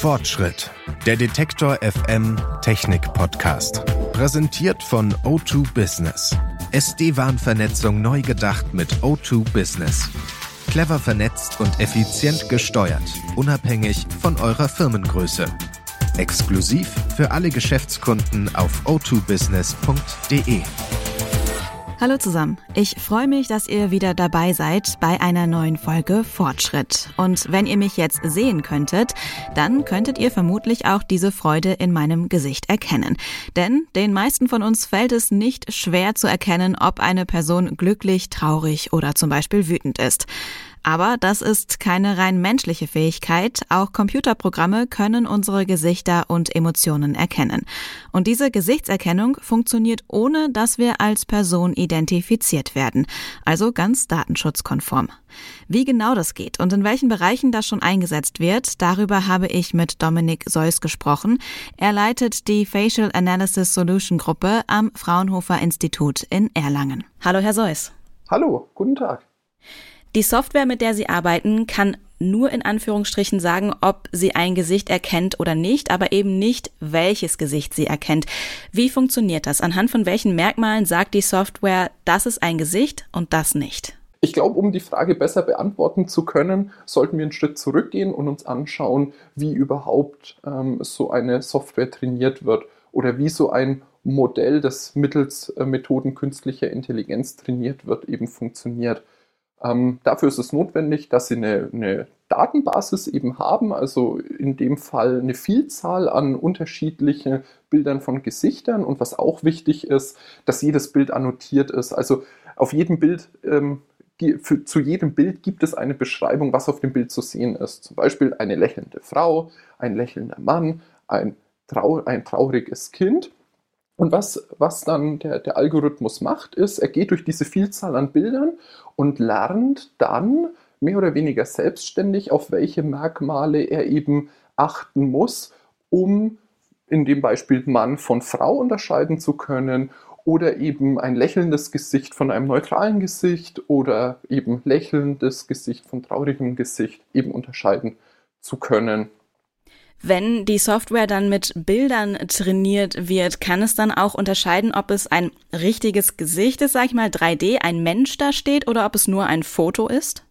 Fortschritt. Der Detektor FM Technik Podcast. Präsentiert von O2 Business. SD-WAN-Vernetzung neu gedacht mit O2 Business. Clever vernetzt und effizient gesteuert, unabhängig von eurer Firmengröße. Exklusiv für alle Geschäftskunden auf o2business.de. Hallo zusammen. Ich freue mich, dass ihr wieder dabei seid bei einer neuen Folge Fortschritt. Und wenn ihr mich jetzt sehen könntet, dann könntet ihr vermutlich auch diese Freude in meinem Gesicht erkennen. Denn den meisten von uns fällt es nicht schwer zu erkennen, ob eine Person glücklich, traurig oder zum Beispiel wütend ist. Aber das ist keine rein menschliche Fähigkeit. Auch Computerprogramme können unsere Gesichter und Emotionen erkennen. Und diese Gesichtserkennung funktioniert ohne, dass wir als Person identifiziert werden. Also ganz datenschutzkonform. Wie genau das geht und in welchen Bereichen das schon eingesetzt wird, darüber habe ich mit Dominik Seuss gesprochen. Er leitet die Facial Analysis Solution Gruppe am Fraunhofer Institut in Erlangen. Hallo, Herr Seuss. Hallo, guten Tag. Die Software, mit der Sie arbeiten, kann nur in Anführungsstrichen sagen, ob sie ein Gesicht erkennt oder nicht, aber eben nicht, welches Gesicht sie erkennt. Wie funktioniert das? Anhand von welchen Merkmalen sagt die Software, das ist ein Gesicht und das nicht? Ich glaube, um die Frage besser beantworten zu können, sollten wir einen Schritt zurückgehen und uns anschauen, wie überhaupt ähm, so eine Software trainiert wird oder wie so ein Modell, das mittels äh, Methoden künstlicher Intelligenz trainiert wird, eben funktioniert. Ähm, dafür ist es notwendig, dass Sie eine, eine, Datenbasis eben haben, also in dem Fall eine Vielzahl an unterschiedlichen Bildern von Gesichtern und was auch wichtig ist, dass jedes Bild annotiert ist. Also auf jedem Bild ähm, für, zu jedem Bild gibt es eine Beschreibung, was auf dem Bild zu sehen ist. Zum Beispiel eine lächelnde Frau, ein lächelnder Mann, ein, trau ein trauriges Kind. Und was, was dann der, der Algorithmus macht, ist, er geht durch diese Vielzahl an Bildern und lernt dann mehr oder weniger selbstständig, auf welche Merkmale er eben achten muss, um in dem Beispiel Mann von Frau unterscheiden zu können oder eben ein lächelndes Gesicht von einem neutralen Gesicht oder eben lächelndes Gesicht von traurigem Gesicht eben unterscheiden zu können. Wenn die Software dann mit Bildern trainiert wird, kann es dann auch unterscheiden, ob es ein richtiges Gesicht ist, sag ich mal 3D, ein Mensch da steht oder ob es nur ein Foto ist?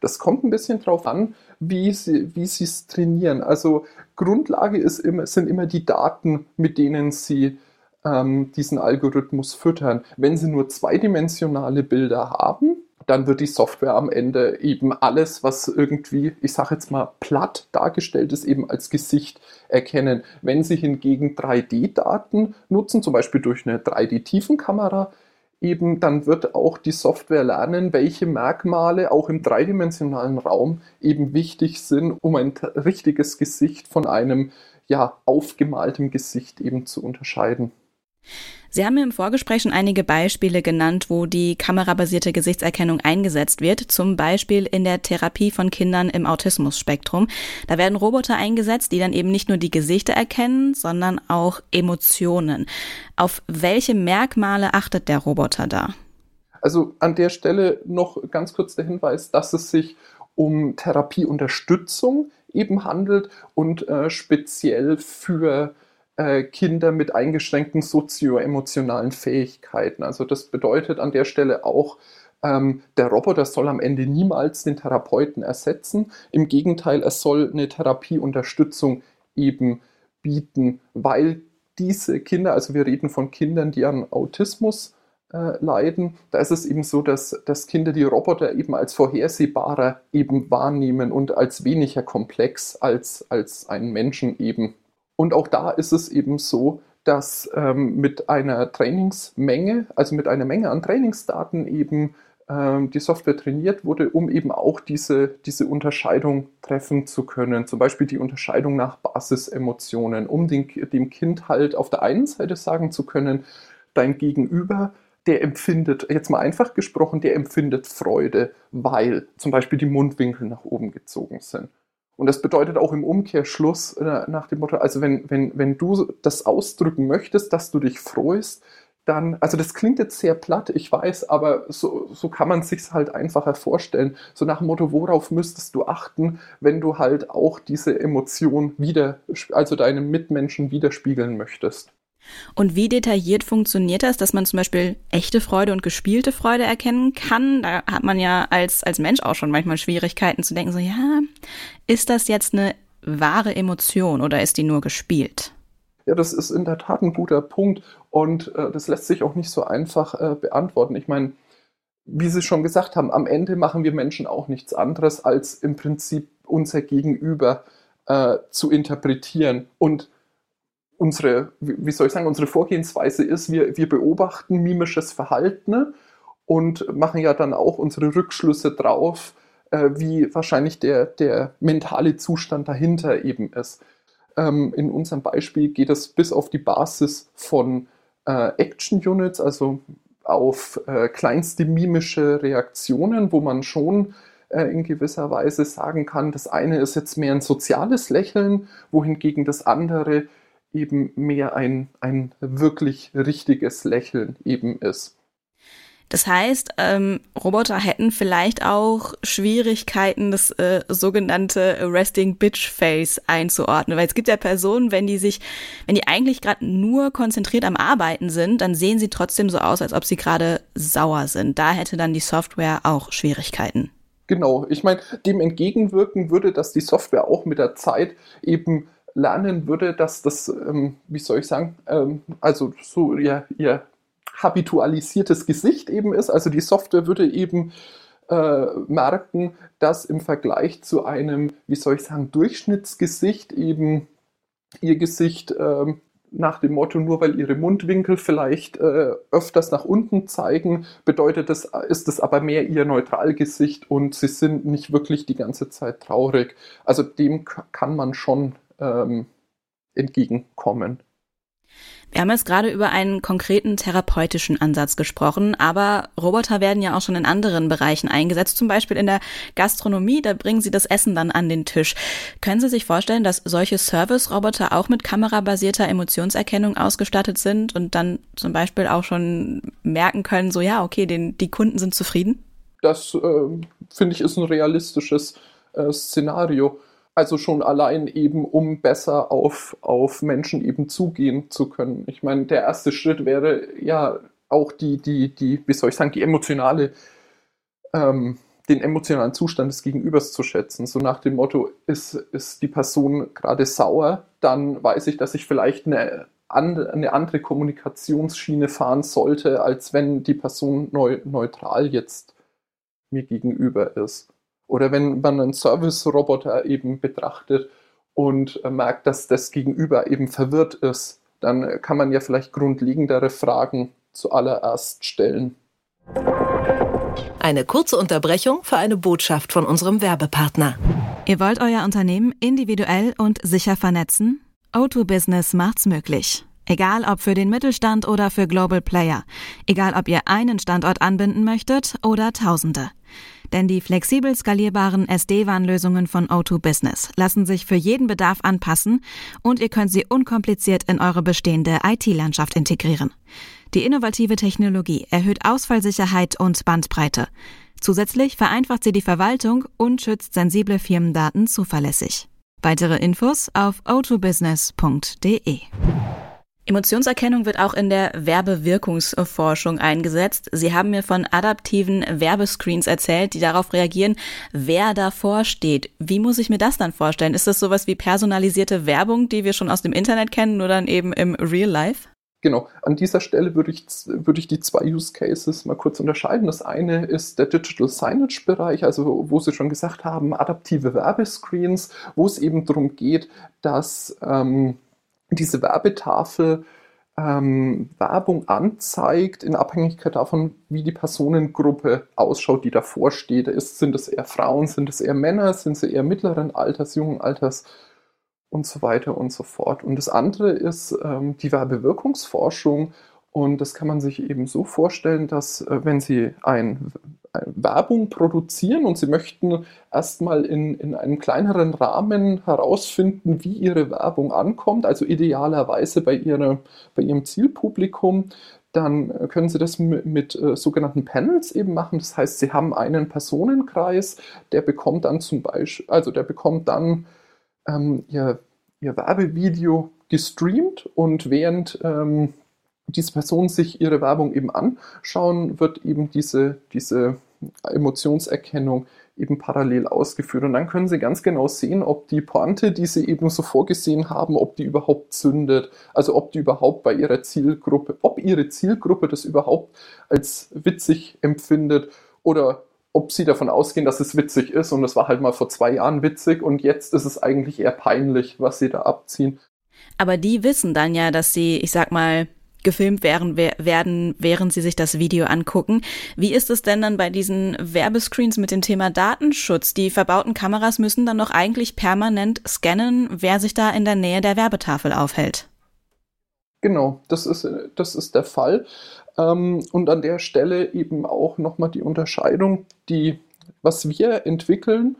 Das kommt ein bisschen drauf an, wie sie wie es trainieren. Also Grundlage ist immer, sind immer die Daten, mit denen sie ähm, diesen Algorithmus füttern. Wenn sie nur zweidimensionale Bilder haben, dann wird die Software am Ende eben alles, was irgendwie, ich sage jetzt mal, platt dargestellt ist, eben als Gesicht erkennen. Wenn Sie hingegen 3D-Daten nutzen, zum Beispiel durch eine 3D-Tiefenkamera, eben dann wird auch die Software lernen, welche Merkmale auch im dreidimensionalen Raum eben wichtig sind, um ein richtiges Gesicht von einem ja aufgemaltem Gesicht eben zu unterscheiden. Sie haben mir im Vorgespräch schon einige Beispiele genannt, wo die kamerabasierte Gesichtserkennung eingesetzt wird, zum Beispiel in der Therapie von Kindern im Autismus-Spektrum. Da werden Roboter eingesetzt, die dann eben nicht nur die Gesichter erkennen, sondern auch Emotionen. Auf welche Merkmale achtet der Roboter da? Also an der Stelle noch ganz kurz der Hinweis, dass es sich um Therapieunterstützung eben handelt und äh, speziell für äh, Kinder mit eingeschränkten sozioemotionalen Fähigkeiten. Also das bedeutet an der Stelle auch, ähm, der Roboter soll am Ende niemals den Therapeuten ersetzen. Im Gegenteil, er soll eine Therapieunterstützung eben bieten, weil diese Kinder, also wir reden von Kindern, die an Autismus äh, leiden, da ist es eben so, dass, dass Kinder die Roboter eben als vorhersehbarer eben wahrnehmen und als weniger komplex als, als einen Menschen eben. Und auch da ist es eben so, dass ähm, mit einer Trainingsmenge, also mit einer Menge an Trainingsdaten eben ähm, die Software trainiert wurde, um eben auch diese, diese Unterscheidung treffen zu können. Zum Beispiel die Unterscheidung nach Basisemotionen, um den, dem Kind halt auf der einen Seite sagen zu können, dein Gegenüber, der empfindet, jetzt mal einfach gesprochen, der empfindet Freude, weil zum Beispiel die Mundwinkel nach oben gezogen sind. Und das bedeutet auch im Umkehrschluss äh, nach dem Motto, also wenn, wenn, wenn du das ausdrücken möchtest, dass du dich freust, dann, also das klingt jetzt sehr platt, ich weiß, aber so, so kann man sich halt einfacher vorstellen. So nach dem Motto, worauf müsstest du achten, wenn du halt auch diese Emotion wieder, also deinem Mitmenschen widerspiegeln möchtest. Und wie detailliert funktioniert das, dass man zum Beispiel echte Freude und gespielte Freude erkennen kann? Da hat man ja als, als Mensch auch schon manchmal Schwierigkeiten zu denken, so, ja, ist das jetzt eine wahre Emotion oder ist die nur gespielt? Ja, das ist in der Tat ein guter Punkt und äh, das lässt sich auch nicht so einfach äh, beantworten. Ich meine, wie Sie schon gesagt haben, am Ende machen wir Menschen auch nichts anderes, als im Prinzip unser Gegenüber äh, zu interpretieren. Und unsere, wie soll ich sagen, unsere Vorgehensweise ist, wir, wir beobachten mimisches Verhalten und machen ja dann auch unsere Rückschlüsse drauf, äh, wie wahrscheinlich der, der mentale Zustand dahinter eben ist. Ähm, in unserem Beispiel geht es bis auf die Basis von äh, Action Units, also auf äh, kleinste mimische Reaktionen, wo man schon äh, in gewisser Weise sagen kann, das eine ist jetzt mehr ein soziales Lächeln, wohingegen das andere eben mehr ein, ein wirklich richtiges Lächeln eben ist. Das heißt, ähm, Roboter hätten vielleicht auch Schwierigkeiten, das äh, sogenannte Resting Bitch Face einzuordnen. Weil es gibt ja Personen, wenn die sich, wenn die eigentlich gerade nur konzentriert am Arbeiten sind, dann sehen sie trotzdem so aus, als ob sie gerade sauer sind. Da hätte dann die Software auch Schwierigkeiten. Genau, ich meine, dem entgegenwirken würde, dass die Software auch mit der Zeit eben lernen würde, dass das, ähm, wie soll ich sagen, ähm, also so ihr, ihr habitualisiertes Gesicht eben ist. Also die Software würde eben äh, merken, dass im Vergleich zu einem, wie soll ich sagen, Durchschnittsgesicht eben ihr Gesicht äh, nach dem Motto, nur weil ihre Mundwinkel vielleicht äh, öfters nach unten zeigen, bedeutet das, ist es aber mehr ihr Neutralgesicht und sie sind nicht wirklich die ganze Zeit traurig. Also dem kann man schon ähm, entgegenkommen. Wir haben jetzt gerade über einen konkreten therapeutischen Ansatz gesprochen, aber Roboter werden ja auch schon in anderen Bereichen eingesetzt, zum Beispiel in der Gastronomie, da bringen sie das Essen dann an den Tisch. Können Sie sich vorstellen, dass solche Service-Roboter auch mit kamerabasierter Emotionserkennung ausgestattet sind und dann zum Beispiel auch schon merken können, so ja, okay, den, die Kunden sind zufrieden? Das äh, finde ich ist ein realistisches äh, Szenario. Also schon allein eben, um besser auf, auf Menschen eben zugehen zu können. Ich meine, der erste Schritt wäre ja auch die, die, die, wie soll ich sagen, die emotionale, ähm, den emotionalen Zustand des Gegenübers zu schätzen. So nach dem Motto, ist, ist die Person gerade sauer, dann weiß ich, dass ich vielleicht eine, eine andere Kommunikationsschiene fahren sollte, als wenn die Person neu, neutral jetzt mir gegenüber ist. Oder wenn man einen Service-Roboter eben betrachtet und äh, merkt, dass das Gegenüber eben verwirrt ist, dann kann man ja vielleicht grundlegendere Fragen zuallererst stellen. Eine kurze Unterbrechung für eine Botschaft von unserem Werbepartner. Ihr wollt euer Unternehmen individuell und sicher vernetzen? O2 Business macht's möglich. Egal ob für den Mittelstand oder für Global Player. Egal ob ihr einen Standort anbinden möchtet oder Tausende. Denn die flexibel skalierbaren SD-WAN-Lösungen von O2 Business lassen sich für jeden Bedarf anpassen und ihr könnt sie unkompliziert in eure bestehende IT-Landschaft integrieren. Die innovative Technologie erhöht Ausfallsicherheit und Bandbreite. Zusätzlich vereinfacht sie die Verwaltung und schützt sensible Firmendaten zuverlässig. Weitere Infos auf o2business.de. Emotionserkennung wird auch in der Werbewirkungsforschung eingesetzt. Sie haben mir von adaptiven Werbescreens erzählt, die darauf reagieren, wer davor steht. Wie muss ich mir das dann vorstellen? Ist das sowas wie personalisierte Werbung, die wir schon aus dem Internet kennen, nur dann eben im Real Life? Genau, an dieser Stelle würde ich, würde ich die zwei Use Cases mal kurz unterscheiden. Das eine ist der Digital Signage Bereich, also wo Sie schon gesagt haben, adaptive Werbescreens, wo es eben darum geht, dass ähm, diese Werbetafel ähm, Werbung anzeigt, in Abhängigkeit davon, wie die Personengruppe ausschaut, die davor steht. Ist, sind es eher Frauen, sind es eher Männer, sind sie eher mittleren Alters, jungen Alters und so weiter und so fort. Und das andere ist ähm, die Werbewirkungsforschung. Und das kann man sich eben so vorstellen, dass äh, wenn Sie ein Werbung produzieren und sie möchten erstmal in, in einem kleineren Rahmen herausfinden, wie ihre Werbung ankommt, also idealerweise bei, ihrer, bei ihrem Zielpublikum, dann können Sie das mit, mit äh, sogenannten Panels eben machen. Das heißt, Sie haben einen Personenkreis, der bekommt dann zum Beispiel, also der bekommt dann ähm, ihr, ihr Werbevideo gestreamt und während ähm, diese Personen sich ihre Werbung eben anschauen, wird eben diese, diese Emotionserkennung eben parallel ausgeführt. Und dann können Sie ganz genau sehen, ob die Pointe, die Sie eben so vorgesehen haben, ob die überhaupt zündet. Also ob die überhaupt bei Ihrer Zielgruppe, ob Ihre Zielgruppe das überhaupt als witzig empfindet oder ob Sie davon ausgehen, dass es witzig ist. Und das war halt mal vor zwei Jahren witzig und jetzt ist es eigentlich eher peinlich, was Sie da abziehen. Aber die wissen dann ja, dass sie, ich sag mal, gefilmt werden, werden, während sie sich das Video angucken. Wie ist es denn dann bei diesen Werbescreens mit dem Thema Datenschutz? Die verbauten Kameras müssen dann doch eigentlich permanent scannen, wer sich da in der Nähe der Werbetafel aufhält. Genau, das ist, das ist der Fall. Ähm, und an der Stelle eben auch nochmal die Unterscheidung, die, was wir entwickeln,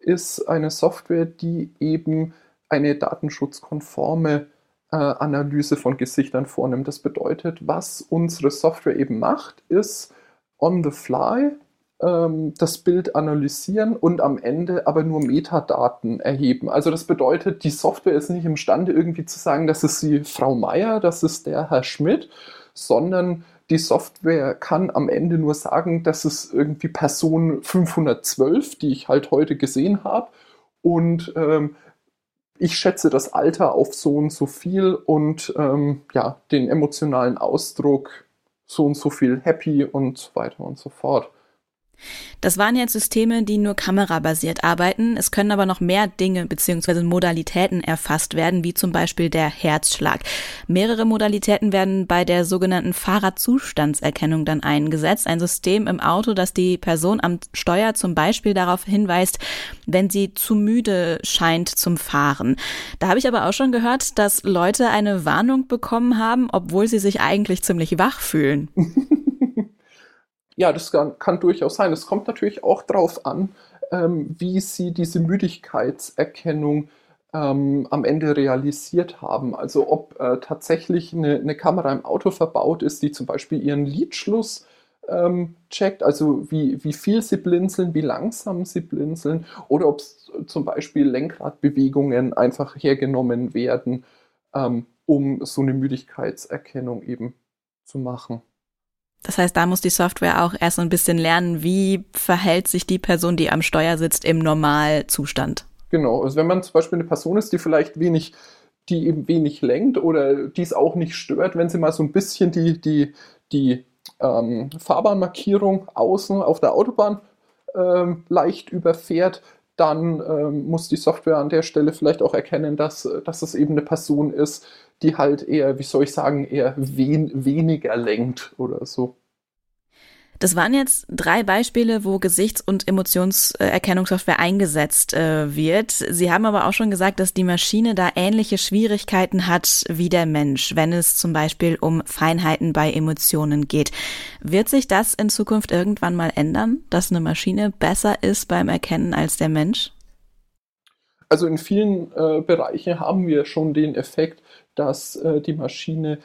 ist eine Software, die eben eine datenschutzkonforme äh, Analyse von Gesichtern vornimmt. Das bedeutet, was unsere Software eben macht, ist on the fly ähm, das Bild analysieren und am Ende aber nur Metadaten erheben. Also das bedeutet, die Software ist nicht imstande irgendwie zu sagen, das ist die Frau Meier, das ist der Herr Schmidt, sondern die Software kann am Ende nur sagen, das ist irgendwie Person 512, die ich halt heute gesehen habe. Und ähm, ich schätze das Alter auf so und so viel und ähm, ja, den emotionalen Ausdruck so und so viel happy und so weiter und so fort. Das waren jetzt Systeme, die nur kamerabasiert arbeiten. Es können aber noch mehr Dinge bzw. Modalitäten erfasst werden, wie zum Beispiel der Herzschlag. Mehrere Modalitäten werden bei der sogenannten Fahrradzustandserkennung dann eingesetzt. Ein System im Auto, das die Person am Steuer zum Beispiel darauf hinweist, wenn sie zu müde scheint zum Fahren. Da habe ich aber auch schon gehört, dass Leute eine Warnung bekommen haben, obwohl sie sich eigentlich ziemlich wach fühlen. Ja, das kann, kann durchaus sein. Es kommt natürlich auch darauf an, ähm, wie Sie diese Müdigkeitserkennung ähm, am Ende realisiert haben. Also ob äh, tatsächlich eine, eine, Kamera im Auto verbaut ist, die zum Beispiel Ihren Lidschluss ähm, checkt, also wie, wie viel Sie blinzeln, wie langsam Sie blinzeln, oder ob zum Beispiel Lenkradbewegungen einfach hergenommen werden, ähm, um so eine Müdigkeitserkennung eben zu machen. Das heißt, da muss die Software auch erst so ein bisschen lernen, wie verhält sich die Person, die am Steuer sitzt, im Normalzustand. Genau, also wenn man zum Beispiel eine Person ist, die vielleicht wenig, die eben wenig lenkt oder die es auch nicht stört, wenn sie mal so ein bisschen die, die, die ähm, Fahrbahnmarkierung außen auf der Autobahn ähm, leicht überfährt, dann ähm, muss die Software an der Stelle vielleicht auch erkennen, dass, dass es eben eine Person ist, die halt eher, wie soll ich sagen, eher wen, weniger lenkt oder so. Das waren jetzt drei Beispiele, wo Gesichts- und Emotionserkennungssoftware eingesetzt äh, wird. Sie haben aber auch schon gesagt, dass die Maschine da ähnliche Schwierigkeiten hat wie der Mensch, wenn es zum Beispiel um Feinheiten bei Emotionen geht. Wird sich das in Zukunft irgendwann mal ändern, dass eine Maschine besser ist beim Erkennen als der Mensch? Also in vielen äh, Bereichen haben wir schon den Effekt, dass äh, die Maschine,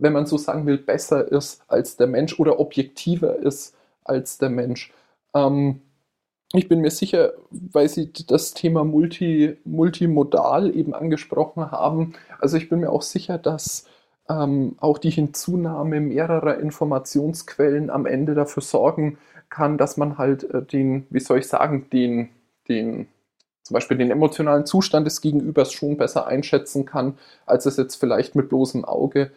wenn man so sagen will, besser ist als der Mensch oder objektiver ist als der Mensch. Ähm, ich bin mir sicher, weil Sie das Thema Multi, multimodal eben angesprochen haben, also ich bin mir auch sicher, dass ähm, auch die Hinzunahme mehrerer Informationsquellen am Ende dafür sorgen kann, dass man halt äh, den, wie soll ich sagen, den, den zum Beispiel den emotionalen Zustand des Gegenübers schon besser einschätzen kann, als es jetzt vielleicht mit bloßem Auge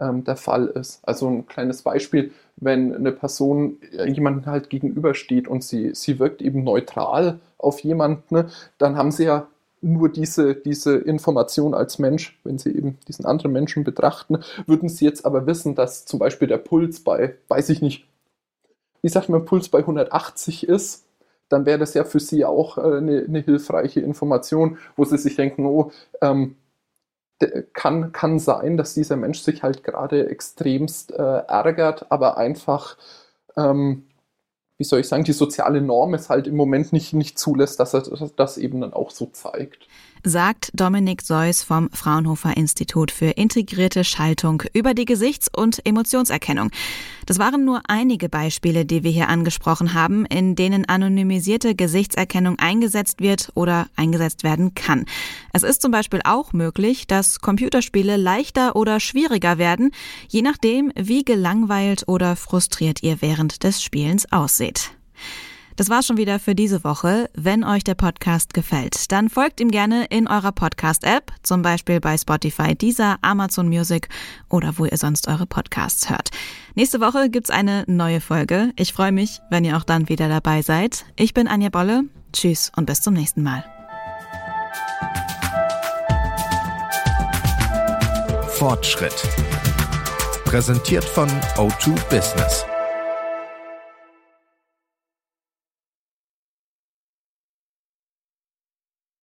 ähm, der Fall ist. Also ein kleines Beispiel, wenn eine Person äh, jemandem halt gegenübersteht und sie, sie wirkt eben neutral auf jemanden, ne, dann haben sie ja nur diese, diese Information als Mensch, wenn sie eben diesen anderen Menschen betrachten, würden sie jetzt aber wissen, dass zum Beispiel der Puls bei, weiß ich nicht, wie sagt man, Puls bei 180 ist, dann wäre das ja für Sie auch äh, eine, eine, hilfreiche Information, wo Sie sich denken, oh, ähm, kann, kann sein, dass dieser Mensch sich halt gerade extremst äh, ärgert, aber einfach, ähm, wie soll ich sagen, die soziale Norm es halt im Moment nicht, nicht zulässt, dass er das eben dann auch so zeigt. Sagt Dominik Seuss vom Fraunhofer Institut für integrierte Schaltung über die Gesichts- und Emotionserkennung. Das waren nur einige Beispiele, die wir hier angesprochen haben, in denen anonymisierte Gesichtserkennung eingesetzt wird oder eingesetzt werden kann. Es ist zum Beispiel auch möglich, dass Computerspiele leichter oder schwieriger werden, je nachdem, wie gelangweilt oder frustriert ihr während des Spielens ausseht. Das war's schon wieder für diese Woche. Wenn euch der Podcast gefällt, dann folgt ihm gerne in eurer Podcast-App, zum Beispiel bei Spotify, Deezer, Amazon Music oder wo ihr sonst eure Podcasts hört. Nächste Woche gibt's eine neue Folge. Ich freue mich, wenn ihr auch dann wieder dabei seid. Ich bin Anja Bolle. Tschüss und bis zum nächsten Mal. Fortschritt. Präsentiert von O2 Business.